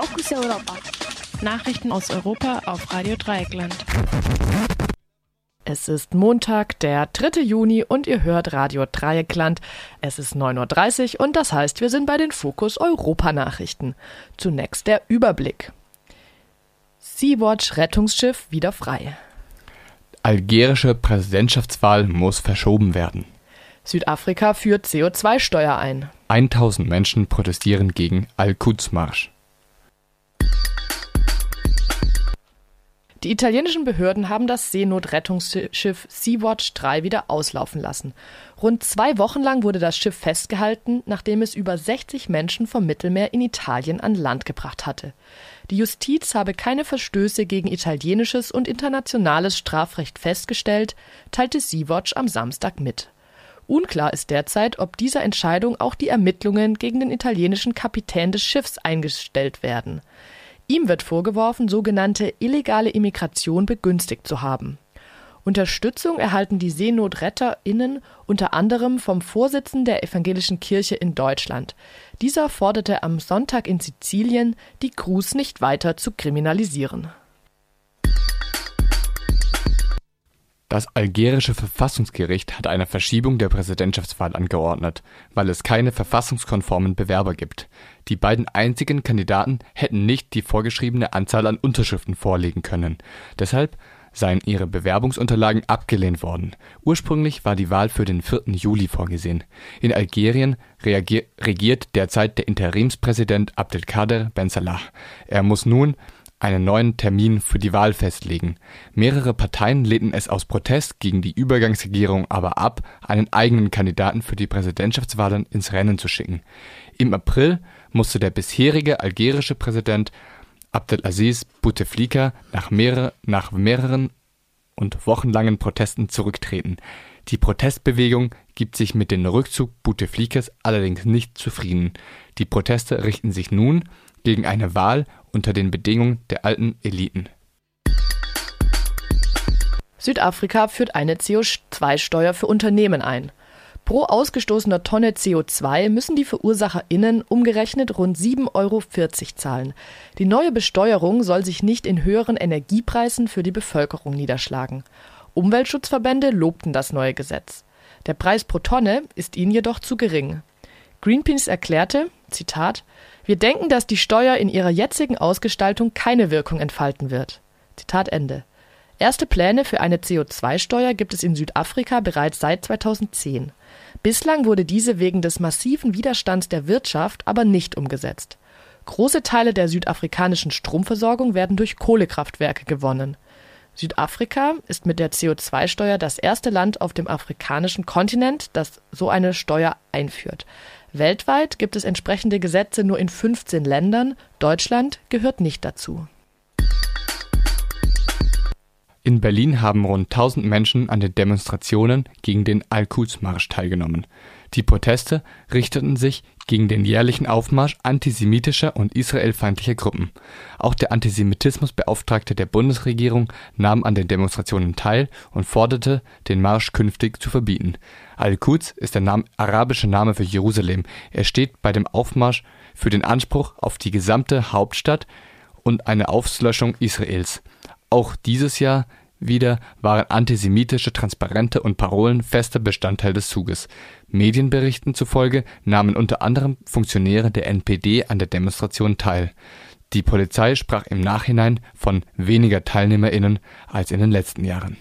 Fokus Europa. Nachrichten aus Europa auf Radio Dreieckland. Es ist Montag, der 3. Juni und ihr hört Radio Dreieckland. Es ist 9.30 Uhr und das heißt, wir sind bei den Fokus Europa Nachrichten. Zunächst der Überblick. Sea-Watch Rettungsschiff wieder frei. Algerische Präsidentschaftswahl muss verschoben werden. Südafrika führt CO2-Steuer ein. 1000 Menschen protestieren gegen Al-Quds-Marsch. Die italienischen Behörden haben das Seenotrettungsschiff Sea-Watch 3 wieder auslaufen lassen. Rund zwei Wochen lang wurde das Schiff festgehalten, nachdem es über 60 Menschen vom Mittelmeer in Italien an Land gebracht hatte. Die Justiz habe keine Verstöße gegen italienisches und internationales Strafrecht festgestellt, teilte Sea-Watch am Samstag mit. Unklar ist derzeit, ob dieser Entscheidung auch die Ermittlungen gegen den italienischen Kapitän des Schiffs eingestellt werden. Ihm wird vorgeworfen, sogenannte illegale Immigration begünstigt zu haben. Unterstützung erhalten die SeenotretterInnen unter anderem vom Vorsitzenden der Evangelischen Kirche in Deutschland. Dieser forderte am Sonntag in Sizilien, die Crews nicht weiter zu kriminalisieren. Das algerische Verfassungsgericht hat eine Verschiebung der Präsidentschaftswahl angeordnet, weil es keine verfassungskonformen Bewerber gibt. Die beiden einzigen Kandidaten hätten nicht die vorgeschriebene Anzahl an Unterschriften vorlegen können. Deshalb seien ihre Bewerbungsunterlagen abgelehnt worden. Ursprünglich war die Wahl für den 4. Juli vorgesehen. In Algerien regiert derzeit der Interimspräsident Abdelkader Ben Salah. Er muss nun einen neuen Termin für die Wahl festlegen. Mehrere Parteien lehnten es aus Protest gegen die Übergangsregierung aber ab, einen eigenen Kandidaten für die Präsidentschaftswahlen ins Rennen zu schicken. Im April musste der bisherige algerische Präsident Abdelaziz Bouteflika nach, mehrere, nach mehreren und wochenlangen Protesten zurücktreten. Die Protestbewegung gibt sich mit dem Rückzug Bouteflikas allerdings nicht zufrieden. Die Proteste richten sich nun gegen eine Wahl unter den Bedingungen der alten Eliten. Südafrika führt eine CO2-Steuer für Unternehmen ein. Pro ausgestoßener Tonne CO2 müssen die VerursacherInnen umgerechnet rund 7,40 Euro zahlen. Die neue Besteuerung soll sich nicht in höheren Energiepreisen für die Bevölkerung niederschlagen. Umweltschutzverbände lobten das neue Gesetz. Der Preis pro Tonne ist ihnen jedoch zu gering. Greenpeace erklärte, Zitat, wir denken, dass die Steuer in ihrer jetzigen Ausgestaltung keine Wirkung entfalten wird. Zitat Ende. Erste Pläne für eine CO2-Steuer gibt es in Südafrika bereits seit 2010. Bislang wurde diese wegen des massiven Widerstands der Wirtschaft aber nicht umgesetzt. Große Teile der südafrikanischen Stromversorgung werden durch Kohlekraftwerke gewonnen. Südafrika ist mit der CO2-Steuer das erste Land auf dem afrikanischen Kontinent, das so eine Steuer einführt. Weltweit gibt es entsprechende Gesetze nur in 15 Ländern, Deutschland gehört nicht dazu. In Berlin haben rund 1000 Menschen an den Demonstrationen gegen den Al-Quds-Marsch teilgenommen. Die Proteste richteten sich gegen den jährlichen Aufmarsch antisemitischer und israelfeindlicher Gruppen. Auch der Antisemitismusbeauftragte der Bundesregierung nahm an den Demonstrationen teil und forderte, den Marsch künftig zu verbieten. Al-Quds ist der arabische Name für Jerusalem. Er steht bei dem Aufmarsch für den Anspruch auf die gesamte Hauptstadt und eine Auslöschung Israels. Auch dieses Jahr wieder waren antisemitische Transparente und Parolen fester Bestandteil des Zuges. Medienberichten zufolge nahmen unter anderem Funktionäre der NPD an der Demonstration teil. Die Polizei sprach im Nachhinein von weniger TeilnehmerInnen als in den letzten Jahren